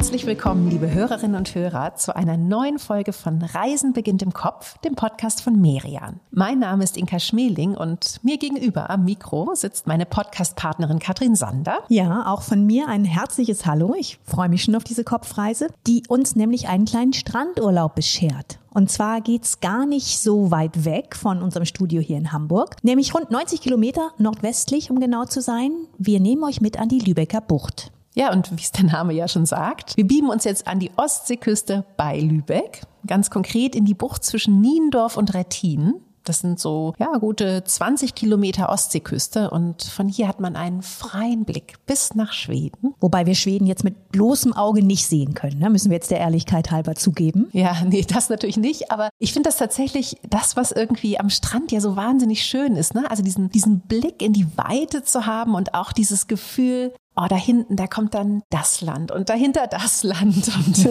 Herzlich willkommen, liebe Hörerinnen und Hörer, zu einer neuen Folge von Reisen beginnt im Kopf, dem Podcast von Merian. Mein Name ist Inka Schmeling und mir gegenüber am Mikro sitzt meine Podcast-Partnerin Katrin Sander. Ja, auch von mir ein herzliches Hallo. Ich freue mich schon auf diese Kopfreise, die uns nämlich einen kleinen Strandurlaub beschert. Und zwar geht's gar nicht so weit weg von unserem Studio hier in Hamburg, nämlich rund 90 Kilometer nordwestlich, um genau zu sein. Wir nehmen euch mit an die Lübecker Bucht. Ja, und wie es der Name ja schon sagt, wir bieben uns jetzt an die Ostseeküste bei Lübeck, ganz konkret in die Bucht zwischen Niendorf und Rettin. Das sind so, ja, gute 20 Kilometer Ostseeküste und von hier hat man einen freien Blick bis nach Schweden. Wobei wir Schweden jetzt mit bloßem Auge nicht sehen können, ne? müssen wir jetzt der Ehrlichkeit halber zugeben. Ja, nee, das natürlich nicht, aber ich finde das tatsächlich das, was irgendwie am Strand ja so wahnsinnig schön ist, ne? Also diesen, diesen Blick in die Weite zu haben und auch dieses Gefühl, oh, da hinten, da kommt dann das Land und dahinter das Land. Und,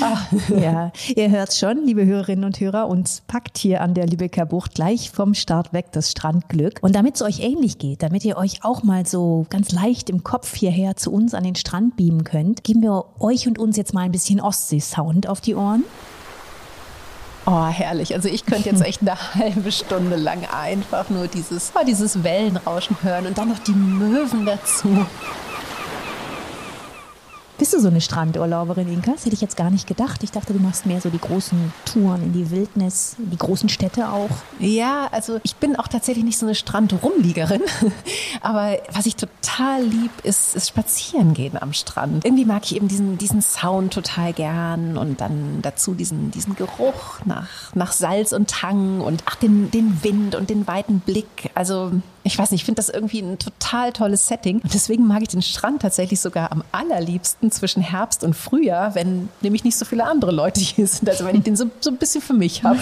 oh. Ja, ihr hört schon, liebe Hörerinnen und Hörer, uns packt hier an der Lübecker Bucht gleich vom Start weg das Strandglück. Und damit es euch ähnlich geht, damit ihr euch auch mal so ganz leicht im Kopf hierher zu uns an den Strand beamen könnt, geben wir euch und uns jetzt mal ein bisschen Ostsee-Sound auf die Ohren. Oh, herrlich. Also ich könnte jetzt echt eine halbe Stunde lang einfach nur dieses, oh, dieses Wellenrauschen hören und dann noch die Möwen dazu. Bist du so eine Strandurlauberin, Inka? Das hätte ich jetzt gar nicht gedacht. Ich dachte, du machst mehr so die großen Touren in die Wildnis, in die großen Städte auch. Ja, also ich bin auch tatsächlich nicht so eine Strandrumliegerin. Aber was ich total lieb, ist, ist spazieren gehen am Strand. Irgendwie mag ich eben diesen, diesen Sound total gern und dann dazu diesen, diesen Geruch nach, nach Salz und Tang und ach, den, den Wind und den weiten Blick. Also ich weiß nicht, ich finde das irgendwie ein total tolles Setting. Und deswegen mag ich den Strand tatsächlich sogar am allerliebsten zwischen Herbst und Frühjahr, wenn nämlich nicht so viele andere Leute hier sind. Also wenn ich den so, so ein bisschen für mich habe.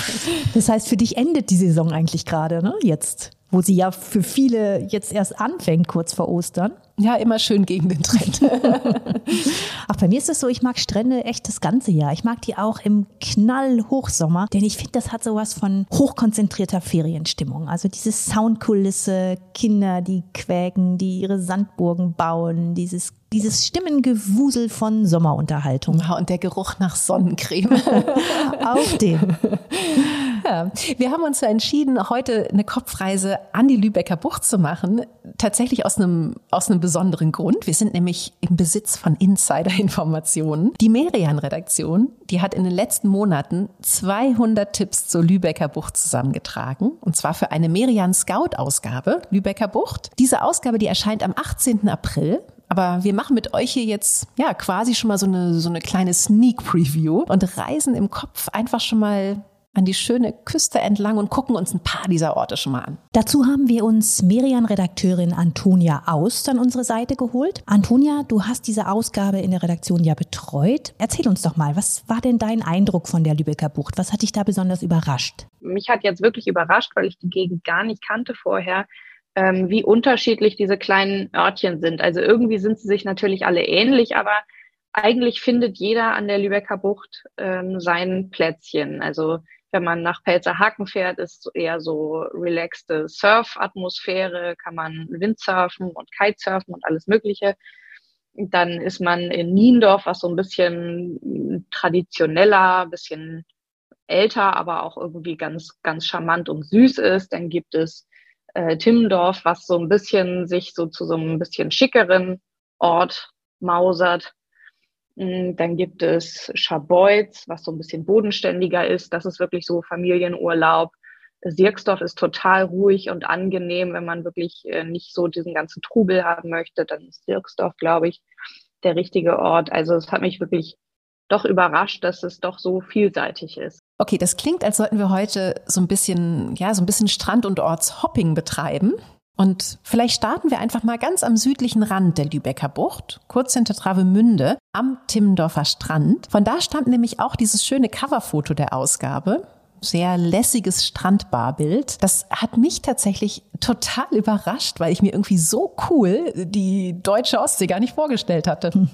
Das heißt, für dich endet die Saison eigentlich gerade, ne? Jetzt wo sie ja für viele jetzt erst anfängt, kurz vor Ostern. Ja, immer schön gegen den Trend. Ach, bei mir ist es so, ich mag Strände echt das ganze Jahr. Ich mag die auch im Knallhochsommer, denn ich finde, das hat sowas von hochkonzentrierter Ferienstimmung. Also diese Soundkulisse, Kinder, die quäken, die ihre Sandburgen bauen, dieses dieses Stimmengewusel von Sommerunterhaltung. Ja, und der Geruch nach Sonnencreme. Auf den. Ja, wir haben uns ja entschieden, heute eine Kopfreise an die Lübecker Bucht zu machen. Tatsächlich aus einem, aus einem besonderen Grund. Wir sind nämlich im Besitz von Insider-Informationen. Die Merian-Redaktion, die hat in den letzten Monaten 200 Tipps zur Lübecker Bucht zusammengetragen. Und zwar für eine Merian Scout-Ausgabe, Lübecker Bucht. Diese Ausgabe, die erscheint am 18. April. Aber wir machen mit euch hier jetzt ja quasi schon mal so eine, so eine kleine Sneak Preview und reisen im Kopf einfach schon mal an die schöne Küste entlang und gucken uns ein paar dieser Orte schon mal an. Dazu haben wir uns Merian-Redakteurin Antonia Aust an unsere Seite geholt. Antonia, du hast diese Ausgabe in der Redaktion ja betreut. Erzähl uns doch mal, was war denn dein Eindruck von der Lübecker Bucht? Was hat dich da besonders überrascht? Mich hat jetzt wirklich überrascht, weil ich die Gegend gar nicht kannte vorher, ähm, wie unterschiedlich diese kleinen Örtchen sind. Also irgendwie sind sie sich natürlich alle ähnlich, aber eigentlich findet jeder an der Lübecker Bucht ähm, sein Plätzchen. Also wenn man nach Pelzerhaken fährt, ist eher so relaxte Surf-Atmosphäre, kann man Windsurfen und Kitesurfen und alles Mögliche. Dann ist man in Niendorf, was so ein bisschen traditioneller, bisschen älter, aber auch irgendwie ganz, ganz charmant und süß ist. Dann gibt es äh, Timmendorf, was so ein bisschen sich so zu so einem bisschen schickeren Ort mausert. Mm, dann gibt es Scharbeutz, was so ein bisschen bodenständiger ist. Das ist wirklich so Familienurlaub. Sirksdorf ist total ruhig und angenehm, wenn man wirklich äh, nicht so diesen ganzen Trubel haben möchte. Dann ist Sirksdorf, glaube ich, der richtige Ort. Also es hat mich wirklich doch überrascht, dass es doch so vielseitig ist. Okay, das klingt, als sollten wir heute so ein bisschen, ja, so ein bisschen Strand- und Ortshopping betreiben. Und vielleicht starten wir einfach mal ganz am südlichen Rand der Lübecker Bucht, kurz hinter Travemünde, am Timmendorfer Strand. Von da stammt nämlich auch dieses schöne Coverfoto der Ausgabe. sehr lässiges Strandbarbild. Das hat mich tatsächlich total überrascht, weil ich mir irgendwie so cool die deutsche Ostsee gar nicht vorgestellt hatte. Hm.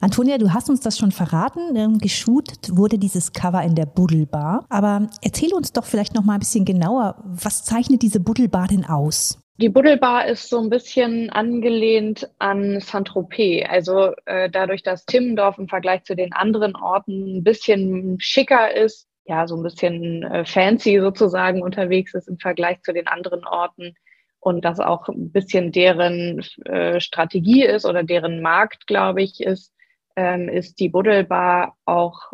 Antonia, du hast uns das schon verraten. Ähm, geshootet wurde dieses Cover in der Buddelbar. Aber erzähl uns doch vielleicht noch mal ein bisschen genauer, was zeichnet diese Buddelbar denn aus? Die Buddelbar ist so ein bisschen angelehnt an Saint-Tropez. Also äh, dadurch, dass Timmendorf im Vergleich zu den anderen Orten ein bisschen schicker ist, ja, so ein bisschen äh, fancy sozusagen unterwegs ist im Vergleich zu den anderen Orten und das auch ein bisschen deren äh, Strategie ist oder deren Markt, glaube ich, ist, ähm, ist die Buddelbar auch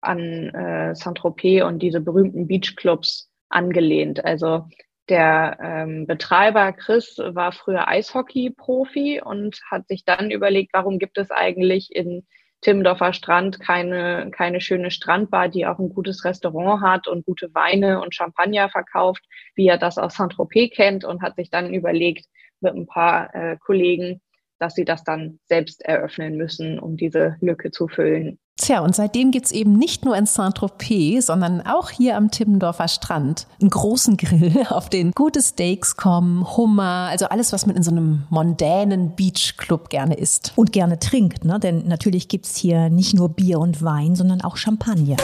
an äh, Saint-Tropez und diese berühmten Beachclubs angelehnt. Also der ähm, Betreiber Chris war früher Eishockey-Profi und hat sich dann überlegt, warum gibt es eigentlich in Timmendorfer Strand keine, keine schöne Strandbar, die auch ein gutes Restaurant hat und gute Weine und Champagner verkauft, wie er das aus Saint-Tropez kennt und hat sich dann überlegt mit ein paar äh, Kollegen, dass sie das dann selbst eröffnen müssen, um diese Lücke zu füllen. Tja, und seitdem gibt's eben nicht nur in Saint-Tropez, sondern auch hier am Timmendorfer Strand einen großen Grill, auf den gute Steaks kommen, Hummer, also alles, was man in so einem mondänen Beachclub gerne isst. Und gerne trinkt, ne? denn natürlich gibt's hier nicht nur Bier und Wein, sondern auch Champagner.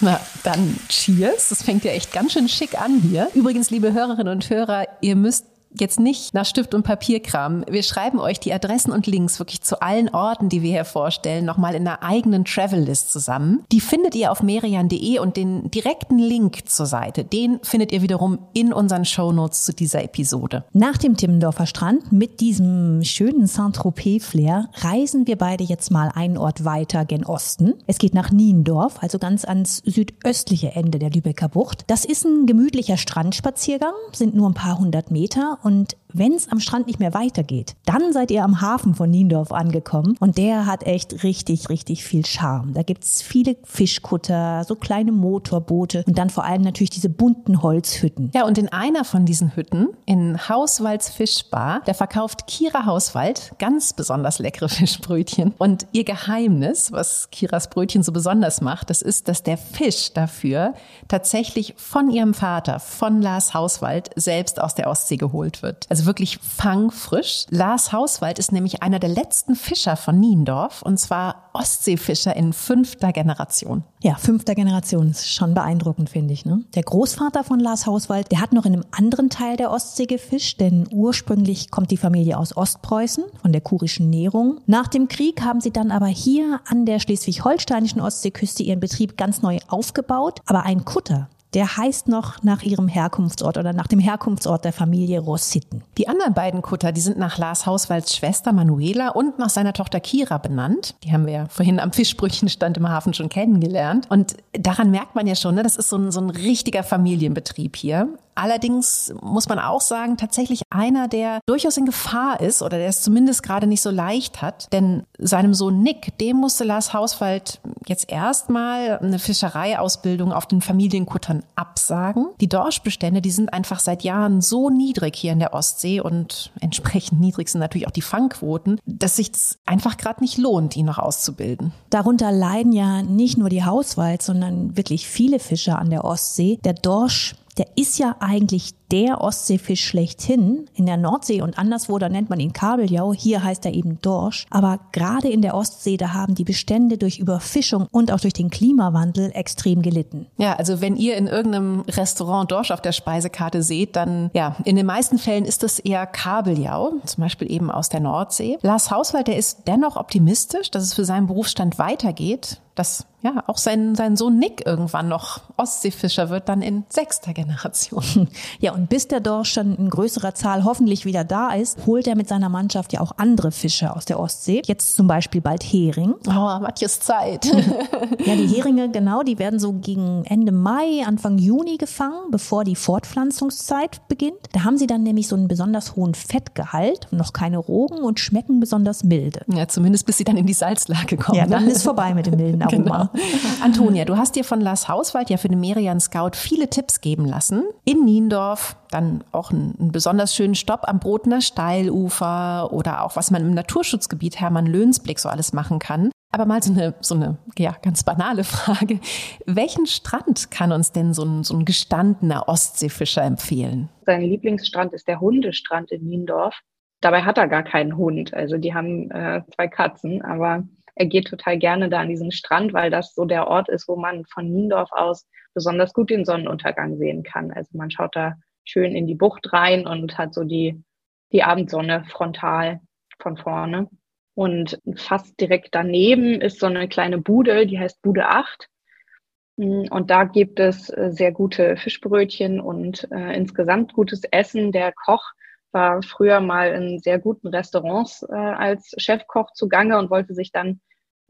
Na, dann Cheers. Das fängt ja echt ganz schön schick an hier. Übrigens, liebe Hörerinnen und Hörer, ihr müsst jetzt nicht nach Stift und Papierkram. Wir schreiben euch die Adressen und Links wirklich zu allen Orten, die wir hier vorstellen, nochmal in einer eigenen Travel-List zusammen. Die findet ihr auf merian.de und den direkten Link zur Seite, den findet ihr wiederum in unseren Shownotes zu dieser Episode. Nach dem Timmendorfer Strand mit diesem schönen Saint-Tropez-Flair reisen wir beide jetzt mal einen Ort weiter gen Osten. Es geht nach Niendorf, also ganz ans südöstliche Ende der Lübecker Bucht. Das ist ein gemütlicher Strandspaziergang, sind nur ein paar hundert Meter und wenn es am Strand nicht mehr weitergeht, dann seid ihr am Hafen von Niendorf angekommen und der hat echt richtig, richtig viel Charme. Da gibt's viele Fischkutter, so kleine Motorboote und dann vor allem natürlich diese bunten Holzhütten. Ja, und in einer von diesen Hütten, in Hauswalds Fischbar, da verkauft Kira Hauswald ganz besonders leckere Fischbrötchen. Und ihr Geheimnis, was Kiras Brötchen so besonders macht, das ist, dass der Fisch dafür tatsächlich von ihrem Vater, von Lars Hauswald, selbst aus der Ostsee geholt wird. Also wirklich fangfrisch. Lars Hauswald ist nämlich einer der letzten Fischer von Niendorf und zwar Ostseefischer in fünfter Generation. Ja, fünfter Generation ist schon beeindruckend, finde ich. Ne? Der Großvater von Lars Hauswald, der hat noch in einem anderen Teil der Ostsee gefischt, denn ursprünglich kommt die Familie aus Ostpreußen, von der kurischen Nährung. Nach dem Krieg haben sie dann aber hier an der schleswig-holsteinischen Ostseeküste ihren Betrieb ganz neu aufgebaut. Aber ein Kutter, der heißt noch nach ihrem Herkunftsort oder nach dem Herkunftsort der Familie Rossitten. Die anderen beiden Kutter, die sind nach Lars Hauswalds Schwester Manuela und nach seiner Tochter Kira benannt. Die haben wir ja vorhin am Fischbrötchenstand im Hafen schon kennengelernt. Und daran merkt man ja schon, ne, das ist so ein, so ein richtiger Familienbetrieb hier. Allerdings muss man auch sagen, tatsächlich einer, der durchaus in Gefahr ist oder der es zumindest gerade nicht so leicht hat. Denn seinem Sohn Nick, dem musste Lars Hauswald jetzt erstmal eine Fischereiausbildung auf den Familienkuttern absagen. Die Dorschbestände, die sind einfach seit Jahren so niedrig hier in der Ostsee und entsprechend niedrig sind natürlich auch die Fangquoten, dass sich einfach gerade nicht lohnt, ihn noch auszubilden. Darunter leiden ja nicht nur die Hauswald, sondern wirklich viele Fischer an der Ostsee. Der Dorsch der ist ja eigentlich der Ostseefisch schlechthin. In der Nordsee und anderswo, da nennt man ihn Kabeljau. Hier heißt er eben Dorsch. Aber gerade in der Ostsee, da haben die Bestände durch Überfischung und auch durch den Klimawandel extrem gelitten. Ja, also wenn ihr in irgendeinem Restaurant Dorsch auf der Speisekarte seht, dann ja, in den meisten Fällen ist das eher Kabeljau, zum Beispiel eben aus der Nordsee. Lars Hauswald, der ist dennoch optimistisch, dass es für seinen Berufsstand weitergeht dass ja auch sein, sein Sohn Nick irgendwann noch Ostseefischer wird, dann in sechster Generation. Ja, und bis der Dorsch dann in größerer Zahl hoffentlich wieder da ist, holt er mit seiner Mannschaft ja auch andere Fische aus der Ostsee. Jetzt zum Beispiel bald Hering. Oh, Matjes Zeit. ja, die Heringe, genau, die werden so gegen Ende Mai, Anfang Juni gefangen, bevor die Fortpflanzungszeit beginnt. Da haben sie dann nämlich so einen besonders hohen Fettgehalt, noch keine Rogen und schmecken besonders milde. Ja, zumindest bis sie dann in die Salzlage kommen. Ja, dann ist vorbei mit dem milden Aroma. Genau. Antonia, du hast dir von Lars Hauswald ja für den Merian Scout viele Tipps geben lassen. In Niendorf, dann auch einen, einen besonders schönen Stopp am Brotener Steilufer oder auch was man im Naturschutzgebiet Hermann Löhnsblick so alles machen kann. Aber mal so eine, so eine ja, ganz banale Frage. Welchen Strand kann uns denn so ein, so ein gestandener Ostseefischer empfehlen? Sein Lieblingsstrand ist der Hundestrand in Niendorf. Dabei hat er gar keinen Hund. Also die haben äh, zwei Katzen, aber er geht total gerne da an diesen Strand, weil das so der Ort ist, wo man von Niendorf aus besonders gut den Sonnenuntergang sehen kann. Also man schaut da schön in die Bucht rein und hat so die, die Abendsonne frontal von vorne. Und fast direkt daneben ist so eine kleine Bude, die heißt Bude 8. Und da gibt es äh, sehr gute Fischbrötchen und äh, insgesamt gutes Essen. Der Koch war früher mal in sehr guten Restaurants äh, als Chefkoch zugange und wollte sich dann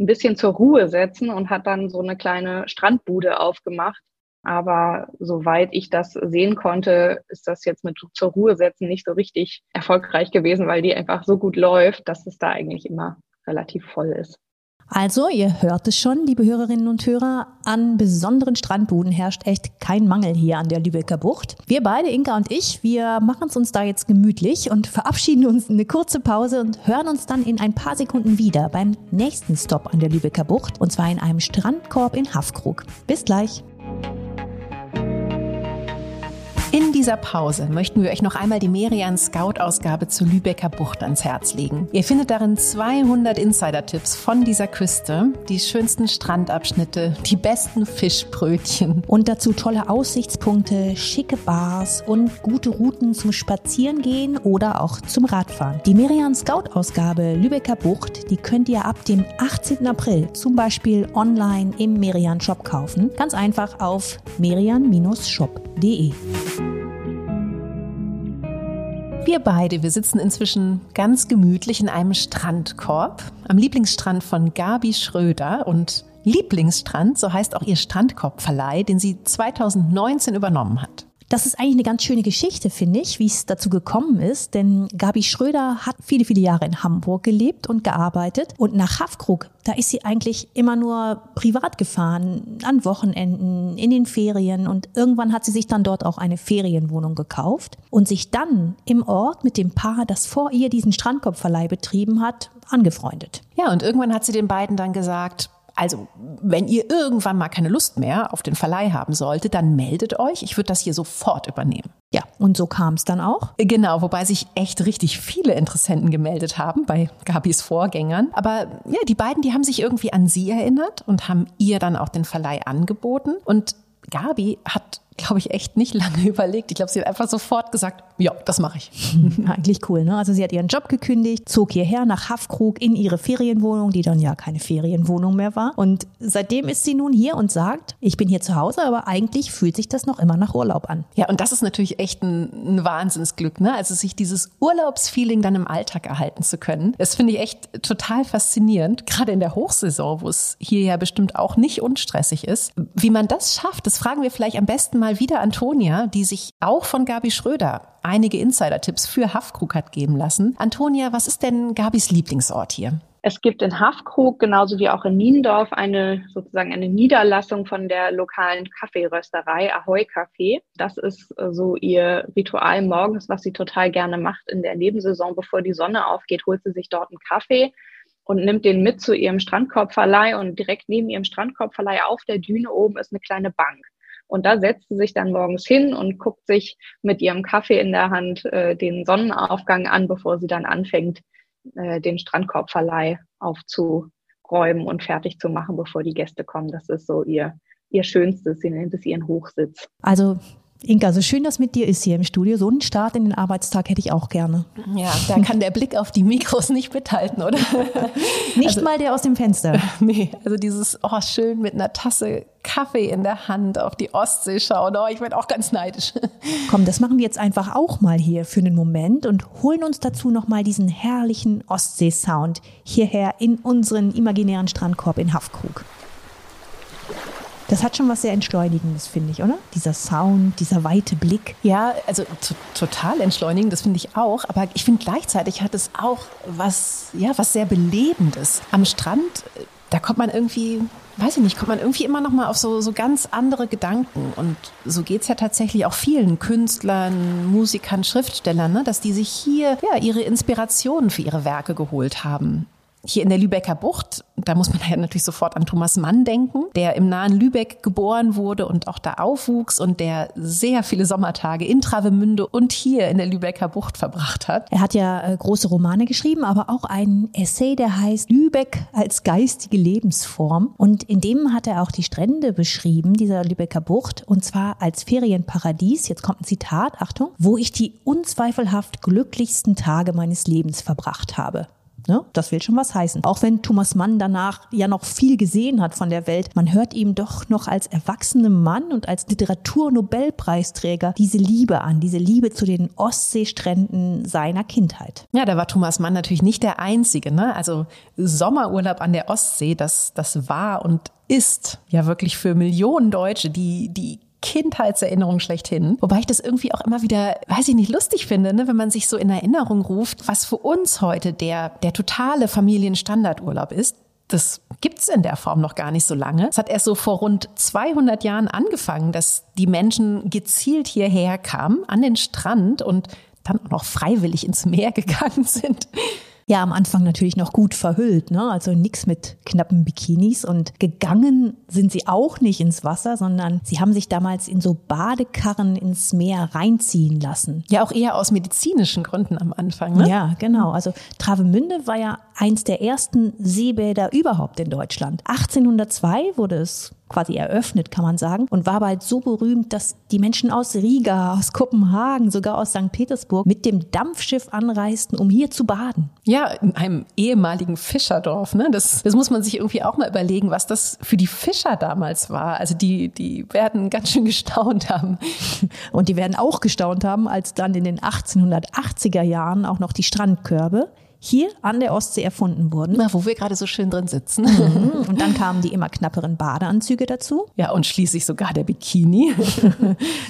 ein bisschen zur Ruhe setzen und hat dann so eine kleine Strandbude aufgemacht. Aber soweit ich das sehen konnte, ist das jetzt mit zur Ruhe setzen nicht so richtig erfolgreich gewesen, weil die einfach so gut läuft, dass es da eigentlich immer relativ voll ist. Also, ihr hört es schon, liebe Hörerinnen und Hörer, an besonderen Strandbuden herrscht echt kein Mangel hier an der Lübecker Bucht. Wir beide, Inka und ich, wir machen es uns da jetzt gemütlich und verabschieden uns eine kurze Pause und hören uns dann in ein paar Sekunden wieder beim nächsten Stop an der Lübecker Bucht und zwar in einem Strandkorb in Haffkrug. Bis gleich. Dieser Pause möchten wir euch noch einmal die Merian Scout-Ausgabe zur Lübecker Bucht ans Herz legen. Ihr findet darin 200 Insider-Tipps von dieser Küste, die schönsten Strandabschnitte, die besten Fischbrötchen. Und dazu tolle Aussichtspunkte, schicke Bars und gute Routen zum Spazierengehen oder auch zum Radfahren. Die Merian Scout-Ausgabe Lübecker Bucht, die könnt ihr ab dem 18. April zum Beispiel online im Merian Shop kaufen. Ganz einfach auf merian-shop.de. Wir beide, wir sitzen inzwischen ganz gemütlich in einem Strandkorb am Lieblingsstrand von Gabi Schröder und Lieblingsstrand, so heißt auch ihr Strandkorbverleih, den sie 2019 übernommen hat. Das ist eigentlich eine ganz schöne Geschichte, finde ich, wie es dazu gekommen ist. Denn Gabi Schröder hat viele, viele Jahre in Hamburg gelebt und gearbeitet. Und nach Haffkrug, da ist sie eigentlich immer nur privat gefahren, an Wochenenden, in den Ferien. Und irgendwann hat sie sich dann dort auch eine Ferienwohnung gekauft und sich dann im Ort mit dem Paar, das vor ihr diesen Strandkorbverleih betrieben hat, angefreundet. Ja, und irgendwann hat sie den beiden dann gesagt, also, wenn ihr irgendwann mal keine Lust mehr auf den Verleih haben solltet, dann meldet euch. Ich würde das hier sofort übernehmen. Ja, und so kam es dann auch. Genau, wobei sich echt richtig viele Interessenten gemeldet haben bei Gabis Vorgängern. Aber ja, die beiden, die haben sich irgendwie an sie erinnert und haben ihr dann auch den Verleih angeboten. Und Gabi hat glaube ich, echt nicht lange überlegt. Ich glaube, sie hat einfach sofort gesagt, ja, das mache ich. Eigentlich cool, ne? Also sie hat ihren Job gekündigt, zog hierher nach Haffkrug in ihre Ferienwohnung, die dann ja keine Ferienwohnung mehr war. Und seitdem ist sie nun hier und sagt, ich bin hier zu Hause, aber eigentlich fühlt sich das noch immer nach Urlaub an. Ja, und das ist natürlich echt ein, ein Wahnsinnsglück, ne? Also sich dieses Urlaubsfeeling dann im Alltag erhalten zu können. Das finde ich echt total faszinierend, gerade in der Hochsaison, wo es hier ja bestimmt auch nicht unstressig ist. Wie man das schafft, das fragen wir vielleicht am besten mal mal wieder Antonia, die sich auch von Gabi Schröder einige Insider-Tipps für Haffkrug hat geben lassen. Antonia, was ist denn Gabis Lieblingsort hier? Es gibt in Haffkrug genauso wie auch in Niendorf eine sozusagen eine Niederlassung von der lokalen Kaffeerösterei Ahoy Café. Das ist äh, so ihr Ritual morgens, was sie total gerne macht in der Nebensaison, bevor die Sonne aufgeht, holt sie sich dort einen Kaffee und nimmt den mit zu ihrem Strandkorbverleih und direkt neben ihrem Strandkorbverleih auf der Düne oben ist eine kleine Bank. Und da setzt sie sich dann morgens hin und guckt sich mit ihrem Kaffee in der Hand äh, den Sonnenaufgang an, bevor sie dann anfängt, äh, den Strandkorbverleih aufzuräumen und fertig zu machen, bevor die Gäste kommen. Das ist so ihr, ihr Schönstes. Sie nennt es ihren Hochsitz. Also Inka, so schön das mit dir ist hier im Studio. So einen Start in den Arbeitstag hätte ich auch gerne. Ja, da kann der Blick auf die Mikros nicht mithalten, oder? nicht also, mal der aus dem Fenster. Nee, also dieses, oh, schön mit einer Tasse Kaffee in der Hand auf die Ostsee schauen. Oh, ich werde auch ganz neidisch. Komm, das machen wir jetzt einfach auch mal hier für einen Moment und holen uns dazu nochmal diesen herrlichen Ostsee-Sound hierher in unseren imaginären Strandkorb in Haffkrug. Das hat schon was sehr Entschleunigendes, finde ich, oder? Dieser Sound, dieser weite Blick. Ja, also total entschleunigend, das finde ich auch. Aber ich finde gleichzeitig hat es auch was, ja, was sehr Belebendes. Am Strand, da kommt man irgendwie, weiß ich nicht, kommt man irgendwie immer noch mal auf so, so ganz andere Gedanken. Und so geht es ja tatsächlich auch vielen Künstlern, Musikern, Schriftstellern, ne? dass die sich hier ja, ihre Inspirationen für ihre Werke geholt haben. Hier in der Lübecker Bucht, da muss man ja natürlich sofort an Thomas Mann denken, der im nahen Lübeck geboren wurde und auch da aufwuchs und der sehr viele Sommertage in Travemünde und hier in der Lübecker Bucht verbracht hat. Er hat ja äh, große Romane geschrieben, aber auch ein Essay, der heißt Lübeck als geistige Lebensform. Und in dem hat er auch die Strände beschrieben, dieser Lübecker Bucht, und zwar als Ferienparadies, jetzt kommt ein Zitat, Achtung, wo ich die unzweifelhaft glücklichsten Tage meines Lebens verbracht habe. Ne? Das will schon was heißen. Auch wenn Thomas Mann danach ja noch viel gesehen hat von der Welt, man hört ihm doch noch als erwachsenem Mann und als Literaturnobelpreisträger diese Liebe an, diese Liebe zu den Ostseestränden seiner Kindheit. Ja, da war Thomas Mann natürlich nicht der Einzige. Ne? Also Sommerurlaub an der Ostsee, das, das war und ist ja wirklich für Millionen Deutsche die, die Kindheitserinnerung schlechthin. Wobei ich das irgendwie auch immer wieder, weiß ich nicht, lustig finde, ne? wenn man sich so in Erinnerung ruft, was für uns heute der, der totale Familienstandardurlaub ist. Das gibt's in der Form noch gar nicht so lange. Es hat erst so vor rund 200 Jahren angefangen, dass die Menschen gezielt hierher kamen, an den Strand und dann auch noch freiwillig ins Meer gegangen sind. Ja, am Anfang natürlich noch gut verhüllt, ne? Also nichts mit knappen Bikinis und gegangen sind sie auch nicht ins Wasser, sondern sie haben sich damals in so Badekarren ins Meer reinziehen lassen. Ja, auch eher aus medizinischen Gründen am Anfang, ne? Ja, genau. Also Travemünde war ja eins der ersten Seebäder überhaupt in Deutschland. 1802 wurde es quasi eröffnet, kann man sagen, und war bald so berühmt, dass die Menschen aus Riga, aus Kopenhagen, sogar aus St. Petersburg mit dem Dampfschiff anreisten, um hier zu baden. Ja, in einem ehemaligen Fischerdorf. Ne? Das, das muss man sich irgendwie auch mal überlegen, was das für die Fischer damals war. Also die, die werden ganz schön gestaunt haben. Und die werden auch gestaunt haben, als dann in den 1880er Jahren auch noch die Strandkörbe hier an der Ostsee erfunden wurden. Na, wo wir gerade so schön drin sitzen. Mhm. Und dann kamen die immer knapperen Badeanzüge dazu. Ja, und schließlich sogar der Bikini.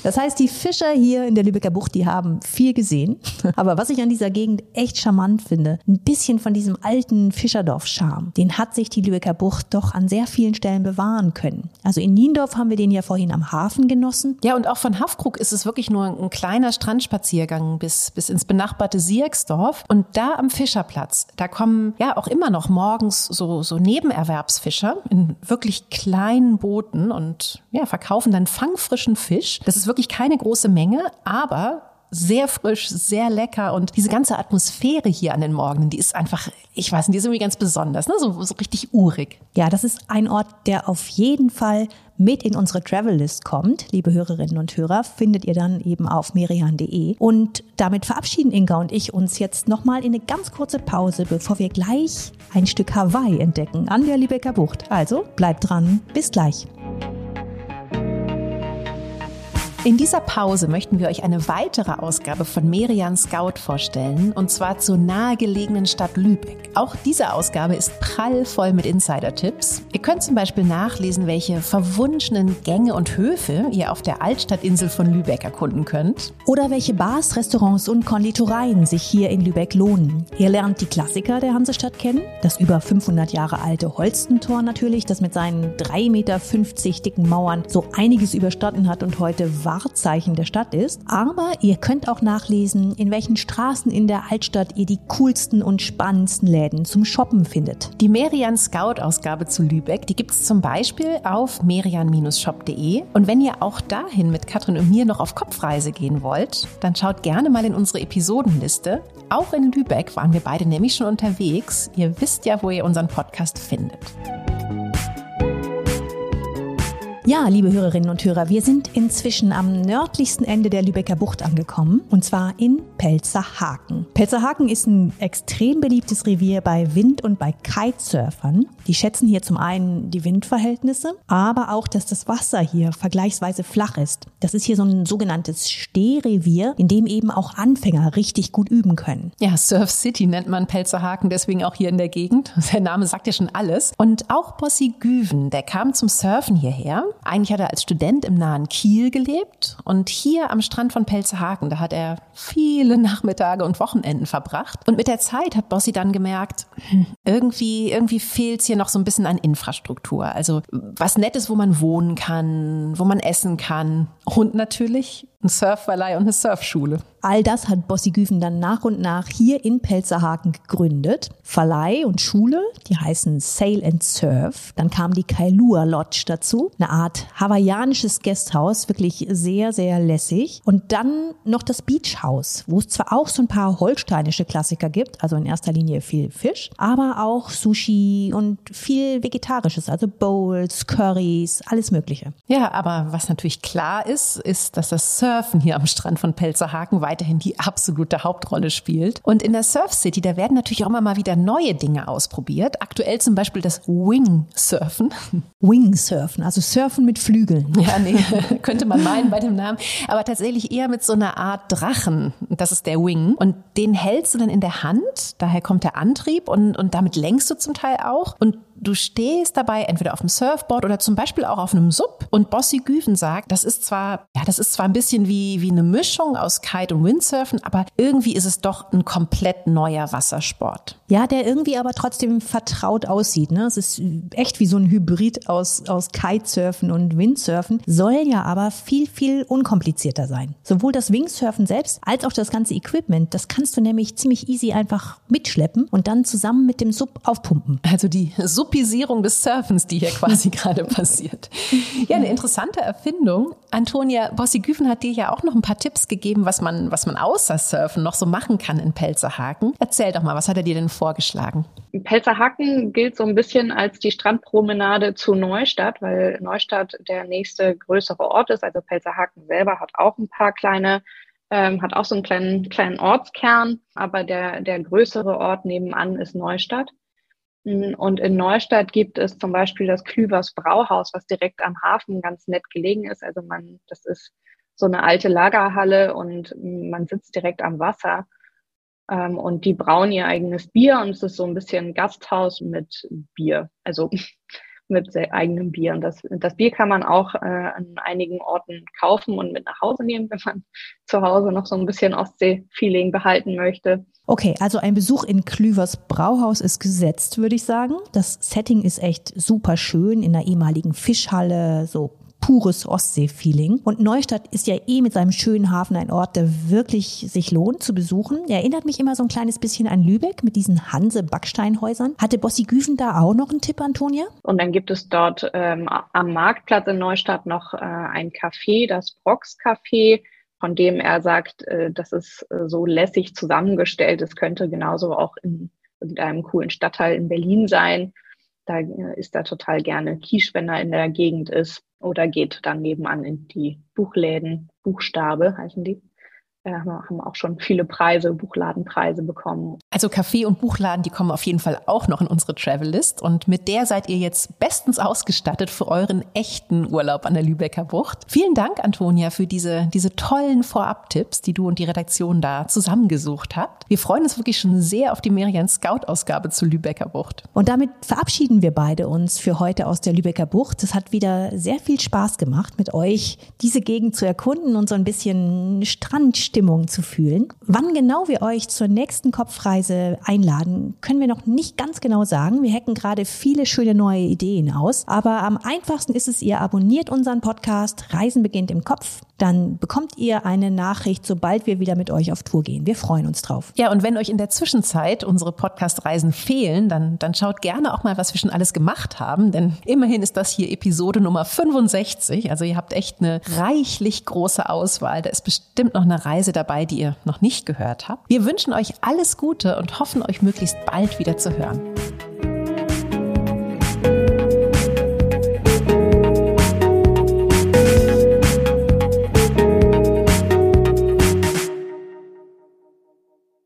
Das heißt, die Fischer hier in der Lübecker Bucht, die haben viel gesehen. Aber was ich an dieser Gegend echt charmant finde, ein bisschen von diesem alten Fischerdorf-Charme, den hat sich die Lübecker Bucht doch an sehr vielen Stellen bewahren können. Also in Niendorf haben wir den ja vorhin am Hafen genossen. Ja, und auch von Hafkrug ist es wirklich nur ein kleiner Strandspaziergang bis, bis ins benachbarte Sierksdorf. Und da am Fischerplatz, da kommen ja auch immer noch morgens so, so Nebenerwerbsfischer in wirklich kleinen Booten und ja, verkaufen dann fangfrischen Fisch. Das ist wirklich keine große Menge, aber sehr frisch, sehr lecker und diese ganze Atmosphäre hier an den Morgen, die ist einfach, ich weiß nicht, die ist irgendwie ganz besonders, ne? so, so richtig urig. Ja, das ist ein Ort, der auf jeden Fall mit in unsere Travel List kommt, liebe Hörerinnen und Hörer, findet ihr dann eben auf merian.de. Und damit verabschieden Inga und ich uns jetzt nochmal in eine ganz kurze Pause, bevor wir gleich ein Stück Hawaii entdecken an der Lübecker Bucht. Also bleibt dran, bis gleich. In dieser Pause möchten wir euch eine weitere Ausgabe von Merian Scout vorstellen, und zwar zur nahegelegenen Stadt Lübeck. Auch diese Ausgabe ist prallvoll mit Insider-Tipps. Ihr könnt zum Beispiel nachlesen, welche verwunschenen Gänge und Höfe ihr auf der Altstadtinsel von Lübeck erkunden könnt. Oder welche Bars, Restaurants und Konditoreien sich hier in Lübeck lohnen. Ihr lernt die Klassiker der Hansestadt kennen, das über 500 Jahre alte Holstentor natürlich, das mit seinen 3,50 Meter dicken Mauern so einiges überstanden hat und heute Wahrzeichen der Stadt ist. Aber ihr könnt auch nachlesen, in welchen Straßen in der Altstadt ihr die coolsten und spannendsten Läden zum Shoppen findet. Die Merian Scout Ausgabe zu Lübeck, die gibt's zum Beispiel auf merian-shop.de. Und wenn ihr auch dahin mit Katrin und mir noch auf Kopfreise gehen wollt, dann schaut gerne mal in unsere Episodenliste. Auch in Lübeck waren wir beide nämlich schon unterwegs. Ihr wisst ja, wo ihr unseren Podcast findet. Ja, liebe Hörerinnen und Hörer, wir sind inzwischen am nördlichsten Ende der Lübecker Bucht angekommen und zwar in Pelzerhaken. Pelzerhaken ist ein extrem beliebtes Revier bei Wind- und bei Kitesurfern. Die schätzen hier zum einen die Windverhältnisse, aber auch, dass das Wasser hier vergleichsweise flach ist. Das ist hier so ein sogenanntes Stehrevier, in dem eben auch Anfänger richtig gut üben können. Ja, Surf City nennt man Pelzerhaken deswegen auch hier in der Gegend. Der Name sagt ja schon alles. Und auch Bossi Güven, der kam zum Surfen hierher. Eigentlich hat er als Student im nahen Kiel gelebt und hier am Strand von Pelzerhaken, da hat er viele Nachmittage und Wochenenden verbracht. Und mit der Zeit hat Bossi dann gemerkt, hm, irgendwie, irgendwie fehlt es hier noch so ein bisschen an Infrastruktur. Also was Nettes, wo man wohnen kann, wo man essen kann und natürlich ein Surfverleih und eine Surfschule. All das hat Bossi Güven dann nach und nach hier in Pelzerhaken gegründet. Verleih und Schule, die heißen Sail and Surf. Dann kam die Kailua Lodge dazu, eine Art hawaiianisches Gasthaus, wirklich sehr, sehr lässig. Und dann noch das Beach House, wo es zwar auch so ein paar holsteinische Klassiker gibt, also in erster Linie viel Fisch, aber auch Sushi und viel Vegetarisches, also Bowls, Curries, alles Mögliche. Ja, aber was natürlich klar ist, ist, dass das Surfen hier am Strand von Pelzerhaken weiterhin die absolute Hauptrolle spielt. Und in der Surf City, da werden natürlich auch immer mal wieder neue Dinge ausprobiert. Aktuell zum Beispiel das Wingsurfen. Wingsurfen, also Surfen mit Flügeln. Ja, nee, könnte man meinen bei dem Namen. Aber tatsächlich eher mit so einer Art Drachen. Das ist der Wing. Und den hältst du dann in der Hand. Daher kommt der Antrieb und, und damit lenkst du zum Teil auch. Und du stehst dabei entweder auf dem Surfboard oder zum Beispiel auch auf einem Sub. Und Bossy Güven sagt, das ist zwar, ja, das ist zwar ein bisschen wie, wie eine Mischung aus Kite und Windsurfen, aber irgendwie ist es doch ein komplett neuer Wassersport. Ja, der irgendwie aber trotzdem vertraut aussieht. Ne? Es ist echt wie so ein Hybrid aus, aus Kitesurfen und Windsurfen, soll ja aber viel, viel unkomplizierter sein. Sowohl das Wingsurfen selbst als auch das ganze Equipment, das kannst du nämlich ziemlich easy einfach mitschleppen und dann zusammen mit dem Sub aufpumpen. Also die Suppisierung des Surfens, die hier quasi gerade passiert. Ja, eine interessante Erfindung. Antonia Bossi-Güven hat dir ja auch noch ein paar Tipps gegeben, was man, was man außer Surfen noch so machen kann in Pelzerhaken. Erzähl doch mal, was hat er dir denn vorgeschlagen? Pelzerhaken gilt so ein bisschen als die Strandpromenade zu Neustadt, weil Neustadt der nächste größere Ort ist. Also Pelzerhaken selber hat auch ein paar kleine ähm, hat auch so einen kleinen, kleinen Ortskern, aber der, der größere Ort nebenan ist Neustadt. Und in Neustadt gibt es zum Beispiel das Klüvers Brauhaus, was direkt am Hafen ganz nett gelegen ist. Also man, das ist so eine alte Lagerhalle und man sitzt direkt am Wasser. Ähm, und die brauen ihr eigenes Bier und es ist so ein bisschen Gasthaus mit Bier. Also mit eigenem Bier. Und das, das Bier kann man auch äh, an einigen Orten kaufen und mit nach Hause nehmen, wenn man zu Hause noch so ein bisschen Ostsee-Feeling behalten möchte. Okay, also ein Besuch in Klüvers Brauhaus ist gesetzt, würde ich sagen. Das Setting ist echt super schön in der ehemaligen Fischhalle, so pures Ostsee-Feeling. Und Neustadt ist ja eh mit seinem schönen Hafen ein Ort, der wirklich sich lohnt zu besuchen. Er erinnert mich immer so ein kleines bisschen an Lübeck mit diesen Hanse-Backsteinhäusern. Hatte Bossi Güven da auch noch einen Tipp, Antonia? Und dann gibt es dort ähm, am Marktplatz in Neustadt noch äh, ein Café, das Brox Café von dem er sagt, äh, das ist äh, so lässig zusammengestellt. Es könnte genauso auch in irgendeinem coolen Stadtteil in Berlin sein. Da äh, ist er total gerne Quiche, wenn er in der Gegend ist oder geht dann nebenan in die Buchläden, Buchstabe heißen die. Haben auch schon viele Preise, Buchladenpreise bekommen. Also Kaffee und Buchladen, die kommen auf jeden Fall auch noch in unsere Travel-List und mit der seid ihr jetzt bestens ausgestattet für euren echten Urlaub an der Lübecker Bucht. Vielen Dank, Antonia, für diese, diese tollen Vorab-Tipps, die du und die Redaktion da zusammengesucht habt. Wir freuen uns wirklich schon sehr auf die Merian Scout-Ausgabe zur Lübecker Bucht. Und damit verabschieden wir beide uns für heute aus der Lübecker Bucht. Es hat wieder sehr viel Spaß gemacht, mit euch diese Gegend zu erkunden und so ein bisschen Strand Stimmung zu fühlen. Wann genau wir euch zur nächsten Kopfreise einladen, können wir noch nicht ganz genau sagen. Wir hacken gerade viele schöne neue Ideen aus. Aber am einfachsten ist es, ihr abonniert unseren Podcast Reisen beginnt im Kopf. Dann bekommt ihr eine Nachricht, sobald wir wieder mit euch auf Tour gehen. Wir freuen uns drauf. Ja, und wenn euch in der Zwischenzeit unsere Podcast-Reisen fehlen, dann, dann schaut gerne auch mal, was wir schon alles gemacht haben. Denn immerhin ist das hier Episode Nummer 65. Also ihr habt echt eine reichlich große Auswahl. Da ist bestimmt noch eine Reise Reise dabei, die ihr noch nicht gehört habt. Wir wünschen euch alles Gute und hoffen, euch möglichst bald wieder zu hören.